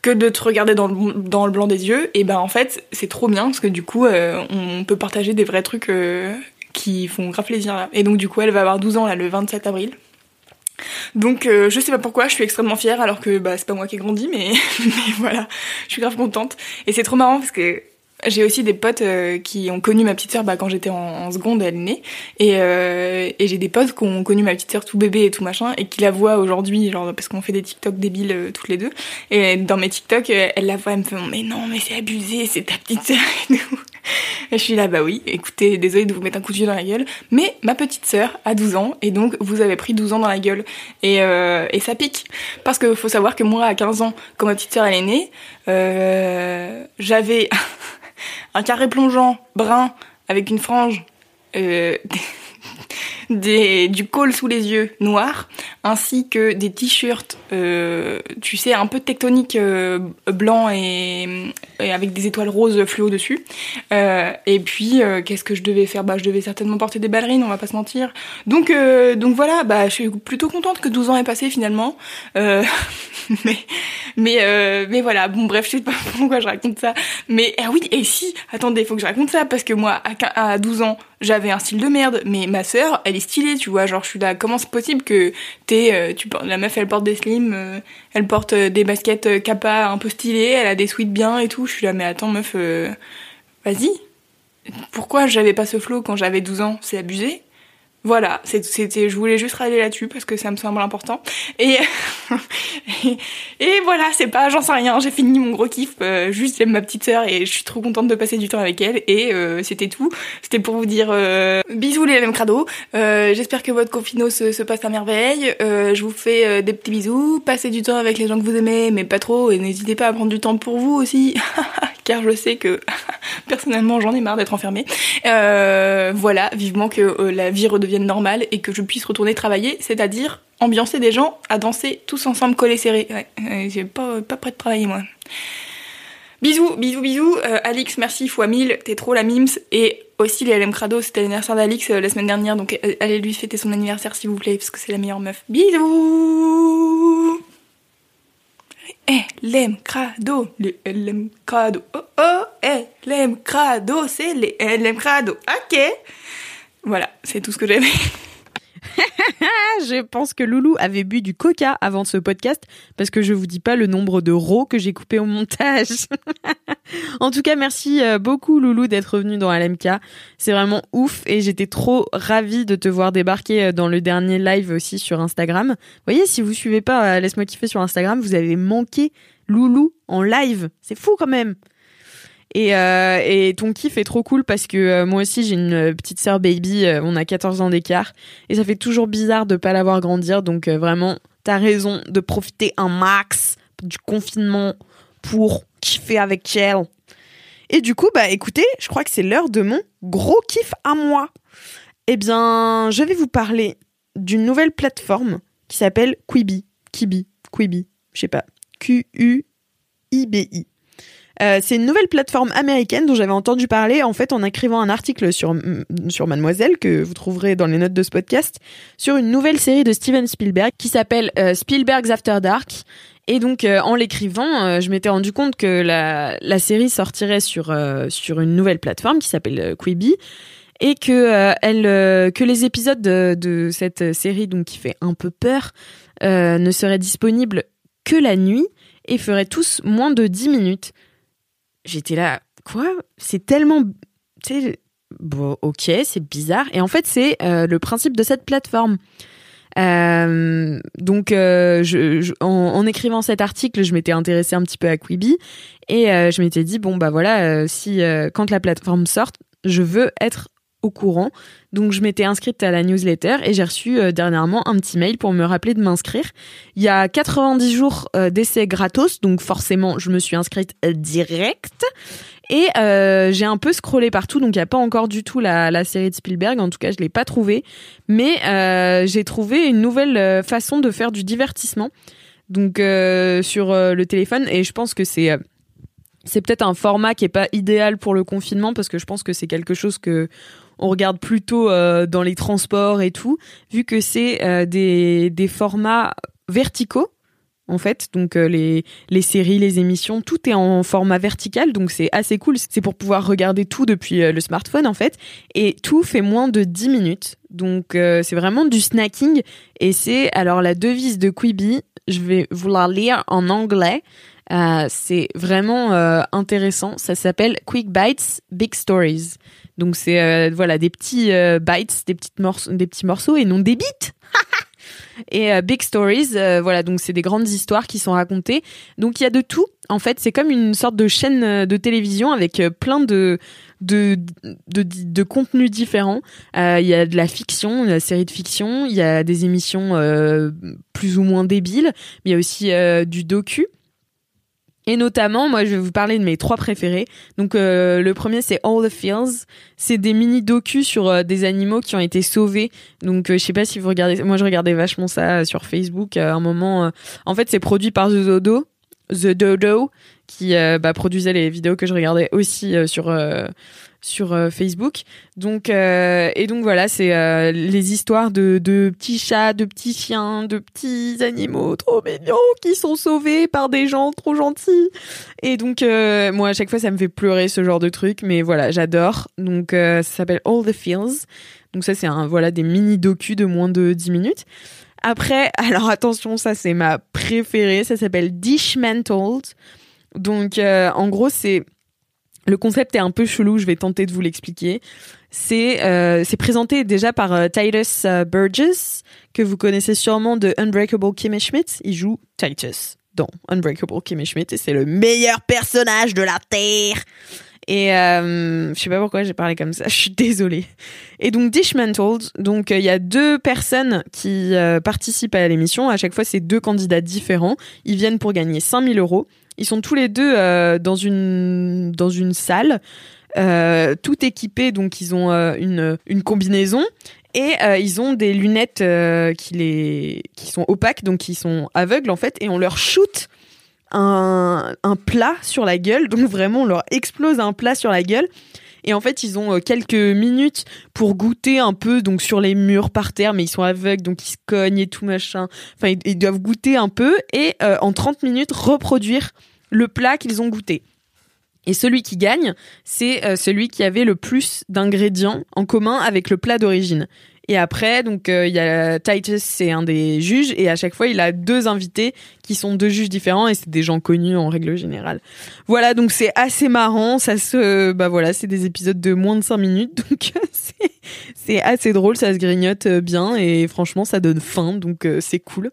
que de te regarder dans le, blanc des yeux et ben en fait c'est trop bien parce que du coup on peut partager des vrais trucs qui font grave plaisir là. Et donc du coup elle va avoir 12 ans le 27 avril. Donc euh, je sais pas pourquoi, je suis extrêmement fière alors que bah c'est pas moi qui ai grandi mais, mais voilà, je suis grave contente et c'est trop marrant parce que j'ai aussi des potes euh, qui ont connu ma petite sœur bah, quand j'étais en, seconde, elle est née. Et, euh, et j'ai des potes qui ont connu ma petite sœur tout bébé et tout machin, et qui la voient aujourd'hui, genre parce qu'on fait des TikTok débiles euh, toutes les deux. Et dans mes TikTok, euh, elle la voit, elle me fait mais non, mais c'est abusé, c'est ta petite sœur et tout. Et je suis là, bah oui, écoutez, désolée de vous mettre un coup de vieux dans la gueule, mais ma petite sœur a 12 ans, et donc vous avez pris 12 ans dans la gueule. Et, et ça pique. Parce que faut savoir que moi, à 15 ans, quand ma petite sœur elle est née, j'avais un carré plongeant brun avec une frange, euh, des, du col sous les yeux noir, ainsi que des t-shirts, euh, tu sais, un peu tectoniques euh, blancs et, avec des étoiles roses fluo dessus. Euh, et puis, euh, qu'est-ce que je devais faire? Bah, je devais certainement porter des ballerines, on va pas se mentir. Donc, euh, donc voilà, bah, je suis plutôt contente que 12 ans aient passé finalement. Mais, mais, mais voilà, bon, bref, je sais pas pourquoi je raconte ça. Mais ah oui, et si, attendez, faut que je raconte ça parce que moi, à 12 ans, j'avais un style de merde, mais ma sœur, elle est stylée, tu vois. Genre, je suis là, comment c'est possible que t'es, euh, tu la meuf, elle porte des slims, euh, elle porte euh, des baskets kappa un peu stylées, elle a des sweats bien et tout. Je suis là, mais attends, meuf, vas-y. Pourquoi j'avais pas ce flow quand j'avais 12 ans? C'est abusé. Voilà, c'était, je voulais juste râler là-dessus parce que ça me semble important. Et, et, voilà, c'est pas, j'en sais rien, j'ai fini mon gros kiff, euh, juste j'aime ma petite sœur et je suis trop contente de passer du temps avec elle. Et euh, c'était tout. C'était pour vous dire euh, bisous les mêmes crado. Euh, J'espère que votre confino se, se passe à merveille. Euh, je vous fais des petits bisous. Passez du temps avec les gens que vous aimez, mais pas trop. Et n'hésitez pas à prendre du temps pour vous aussi, car je sais que personnellement j'en ai marre d'être enfermée. Euh, voilà, vivement que euh, la vie redevienne normale et que je puisse retourner travailler, c'est-à-dire ambiancer des gens à danser tous ensemble collés serrés. Ouais, euh, j'ai pas, pas prêt de travailler moi. Bisous, bisous, bisous. Alix, merci fois 1000, t'es trop la mims. Et aussi les LM Crado, c'était l'anniversaire d'Alix la semaine dernière, donc allez lui fêter son anniversaire s'il vous plaît, parce que c'est la meilleure meuf. Bisous Eh, LM Crado, les LM Crado. Oh oh, eh, LM Crado, c'est les LM Crado. Ok Voilà, c'est tout ce que j'avais. Je pense que Loulou avait bu du coca avant ce podcast parce que je vous dis pas le nombre de rots que j'ai coupé au montage. en tout cas, merci euh, beaucoup Loulou d'être venu dans LMK. C'est vraiment ouf et j'étais trop ravie de te voir débarquer euh, dans le dernier live aussi sur Instagram. Vous voyez, si vous suivez pas euh, Laisse-moi kiffer sur Instagram, vous avez manqué Loulou en live. C'est fou quand même. Et, euh, et ton kiff est trop cool parce que euh, moi aussi j'ai une euh, petite sœur baby, on a 14 ans d'écart et ça fait toujours bizarre de pas la voir grandir donc vraiment t'as raison de profiter un max du confinement pour kiffer avec elle. Et du coup bah écoutez, je crois que c'est l'heure de mon gros kiff à moi. Eh bien, je vais vous parler d'une nouvelle plateforme qui s'appelle Quibi, Kibi, Quibi, je sais pas, Q-U-I-B-I. Euh, c'est une nouvelle plateforme américaine dont j'avais entendu parler. En fait en écrivant un article sur sur Mademoiselle que vous trouverez dans les notes de ce podcast sur une nouvelle série de Steven Spielberg qui s'appelle euh, Spielberg's After Dark. Et donc euh, en l'écrivant euh, je m'étais rendu compte que la la série sortirait sur sur une nouvelle plateforme qui s'appelle Quibi et que elle que les épisodes de, cette série donc qui fait un peu peur ne seraient disponibles que la nuit et feraient tous moins de 10 minutes j'étais là, quoi? C'est tellement. Tu sais, bon, ok, c'est bizarre. Et en fait, c'est euh, le principe de cette plateforme. Euh, donc, euh, en, écrivant cet article, je m'étais intéressée un petit peu à Quibi et je m'étais dit bon bah voilà, si quand la plateforme sort, je veux être au courant. Donc je m'étais inscrite à la newsletter et j'ai reçu euh, dernièrement un petit mail pour me rappeler de m'inscrire. Il y a 90 jours euh, d'essai gratos, donc forcément je me suis inscrite euh, direct. Et j'ai un peu scrollé partout, donc il n'y a pas encore du tout la, la série de Spielberg, en tout cas je l'ai pas trouvé. Mais j'ai trouvé une nouvelle façon de faire du divertissement, donc sur le téléphone. Et je pense que c'est c'est peut-être un format qui est pas idéal pour le confinement parce que je pense que c'est quelque chose que on regarde plutôt euh, dans les transports et tout, vu que c'est euh, des, des formats verticaux en fait. Donc euh, les, les séries, les émissions, tout est en format vertical, donc c'est assez cool. C'est pour pouvoir regarder tout depuis le smartphone en fait. Et tout fait moins de 10 minutes. Donc c'est vraiment du snacking. Et c'est alors la devise de Quibi, je vais vous la lire en anglais. C'est vraiment intéressant. Ça s'appelle Quick Bites, Big Stories. Donc c'est euh, voilà des petits euh, bites, des petites morceaux, des petits morceaux et non des bits. et euh, Big Stories, euh, voilà donc c'est des grandes histoires qui sont racontées. Donc il y a de tout. En fait, c'est comme une sorte de chaîne euh, de télévision avec euh, plein de de, de, de contenus différents. Il y a de la fiction, de la série de fiction, il y a des émissions plus ou moins débiles, mais il y a aussi du docu. Et notamment, moi, je vais vous parler de mes trois préférés. Donc, euh, le premier, c'est All the Feels. C'est des mini docus sur euh, des animaux qui ont été sauvés. Donc, euh, je sais pas si vous regardez. Moi, je regardais vachement ça euh, sur Facebook à un moment. euh. En fait, c'est produit par The Dodo, The Dodo, qui euh, bah, produisait les vidéos que je regardais aussi euh, sur euh, sur euh, Facebook. Donc euh, et donc voilà, c'est euh, les histoires de, de petits chats, de petits chiens, de petits animaux trop mignons qui sont sauvés par des gens trop gentils. Et donc moi à chaque fois ça me fait pleurer ce genre de truc, mais voilà j'adore. Donc ça s'appelle All the Feels. Donc ça c'est un voilà des mini docu de moins de 10 minutes. Après, alors attention, ça c'est ma préférée, ça s'appelle Dishmantled. Donc en gros c'est le concept est un peu chelou, je vais tenter de vous l'expliquer. C'est euh, présenté déjà par euh, Titus euh, Burgess, que vous connaissez sûrement de Unbreakable Kimmy Schmidt. Il joue Titus dans Unbreakable Kimmy Schmidt et c'est le meilleur personnage de la Terre. Et je sais pas pourquoi j'ai parlé comme ça, je suis désolée. Et donc Dishmantled, donc il y a deux personnes qui participent à l'émission. À chaque fois, c'est deux candidats différents. Ils viennent pour gagner 5000 euros. Ils sont tous les deux euh, dans une dans une salle, euh, tout équipés. Donc ils ont euh, une une combinaison et ils ont des lunettes qui les qui sont opaques, donc qui sont aveugles en fait, et on leur shoot un, un plat sur la gueule. Donc vraiment, on leur explose un plat sur la gueule. Et en fait, ils ont euh, quelques minutes pour goûter un peu, donc sur les murs par terre, mais ils sont aveugles, donc ils se cognent et tout machin. Enfin, ils, doivent goûter un peu et euh, en 30 minutes reproduire le plat qu'ils ont goûté. Et celui qui gagne, c'est euh, celui qui avait le plus d'ingrédients en commun avec le plat d'origine. Et après, donc euh, il y a Titus, c'est un des juges, et à chaque fois il a deux invités qui sont deux juges différents, et c'est des gens connus en règle générale. Voilà, donc c'est assez marrant. Ça se, bah voilà, c'est des épisodes de moins de 5 minutes, donc c'est c'est assez drôle, ça se grignote euh, bien, et franchement ça donne faim, donc euh, c'est cool.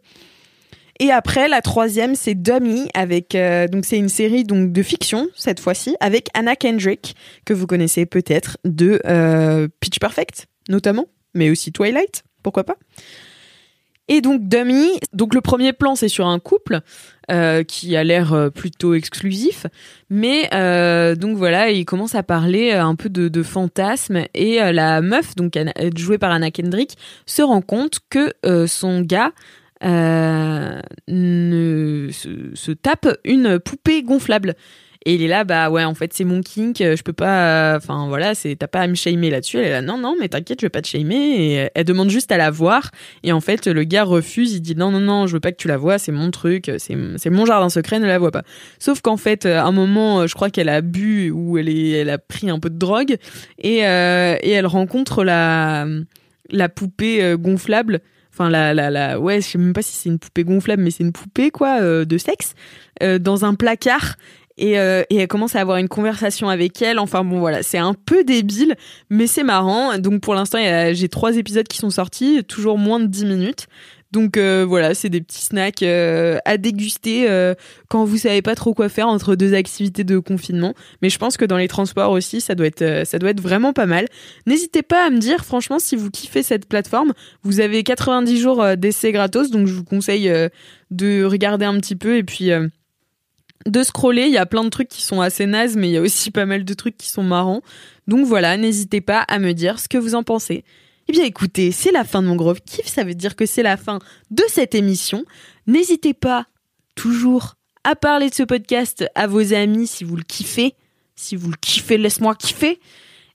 Et après, la troisième, c'est Dummy, avec euh, donc c'est une série donc de fiction cette fois-ci avec Anna Kendrick que vous connaissez peut-être de euh, Pitch Perfect notamment, mais aussi Twilight, pourquoi pas. Et donc Dummy, donc le premier plan c'est sur un couple euh, qui a l'air euh, plutôt exclusif, mais euh, donc voilà il commence à parler un peu de, fantasmes et la meuf donc jouée par Anna Kendrick se rend compte que son gars se tape une poupée gonflable. Et il est là, bah ouais, en fait, c'est mon kink, euh, je peux pas, enfin voilà, c'est, t'as pas à me shamer là-dessus. Elle est là, non, non, mais t'inquiète, je vais pas te shamer. Et euh, elle demande juste à la voir. Et en fait, le gars refuse, il dit, non, non, non, je veux pas que tu la vois, c'est mon truc, c'est, mon jardin secret, ne la vois pas. Sauf qu'en fait, à un moment, euh, je crois qu'elle a bu ou elle est, elle a pris un peu de drogue et, euh, et elle rencontre la, la poupée euh, gonflable enfin la la la ouais je sais même pas si c'est une poupée gonflable mais c'est une poupée quoi euh, de sexe euh, dans un placard et, euh, et elle commence à avoir une conversation avec elle enfin bon voilà c'est un peu débile mais c'est marrant donc pour l'instant j'ai trois épisodes qui sont sortis toujours moins de 10 minutes Donc euh, voilà, c'est des petits snacks euh, à déguster quand vous savez pas trop quoi faire entre deux activités de confinement. Mais je pense que dans les transports aussi, ça doit être ça doit être vraiment pas mal. N'hésitez pas à me dire franchement si vous kiffez cette plateforme. Vous avez 90 jours d'essai gratos, donc je vous conseille de regarder un petit peu et puis de scroller. Il y a plein de trucs qui sont assez nazes, mais il y a aussi pas mal de trucs qui sont marrants. Donc voilà, n'hésitez pas à me dire ce que vous en pensez. Eh bien écoutez, c'est la fin de mon gros kiff, ça veut dire que c'est la fin de cette émission. N'hésitez pas toujours à parler de ce podcast à vos amis si vous le kiffez. Si vous le kiffez, laisse-moi kiffer.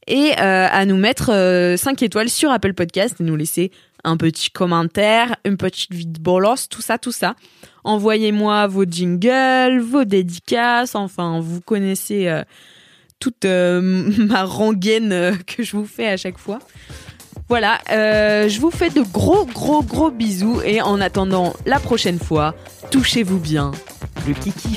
Et euh, à nous mettre 5 euh, étoiles sur Apple Podcast et nous laisser un petit commentaire, une petite vide bolos, tout ça, tout ça. Envoyez-moi vos jingles, vos dédicaces, enfin, vous connaissez euh, toute ma rengaine que je vous fais à chaque fois. Voilà, euh, je vous fais de gros gros gros bisous et en attendant la prochaine fois, touchez-vous bien le kiki.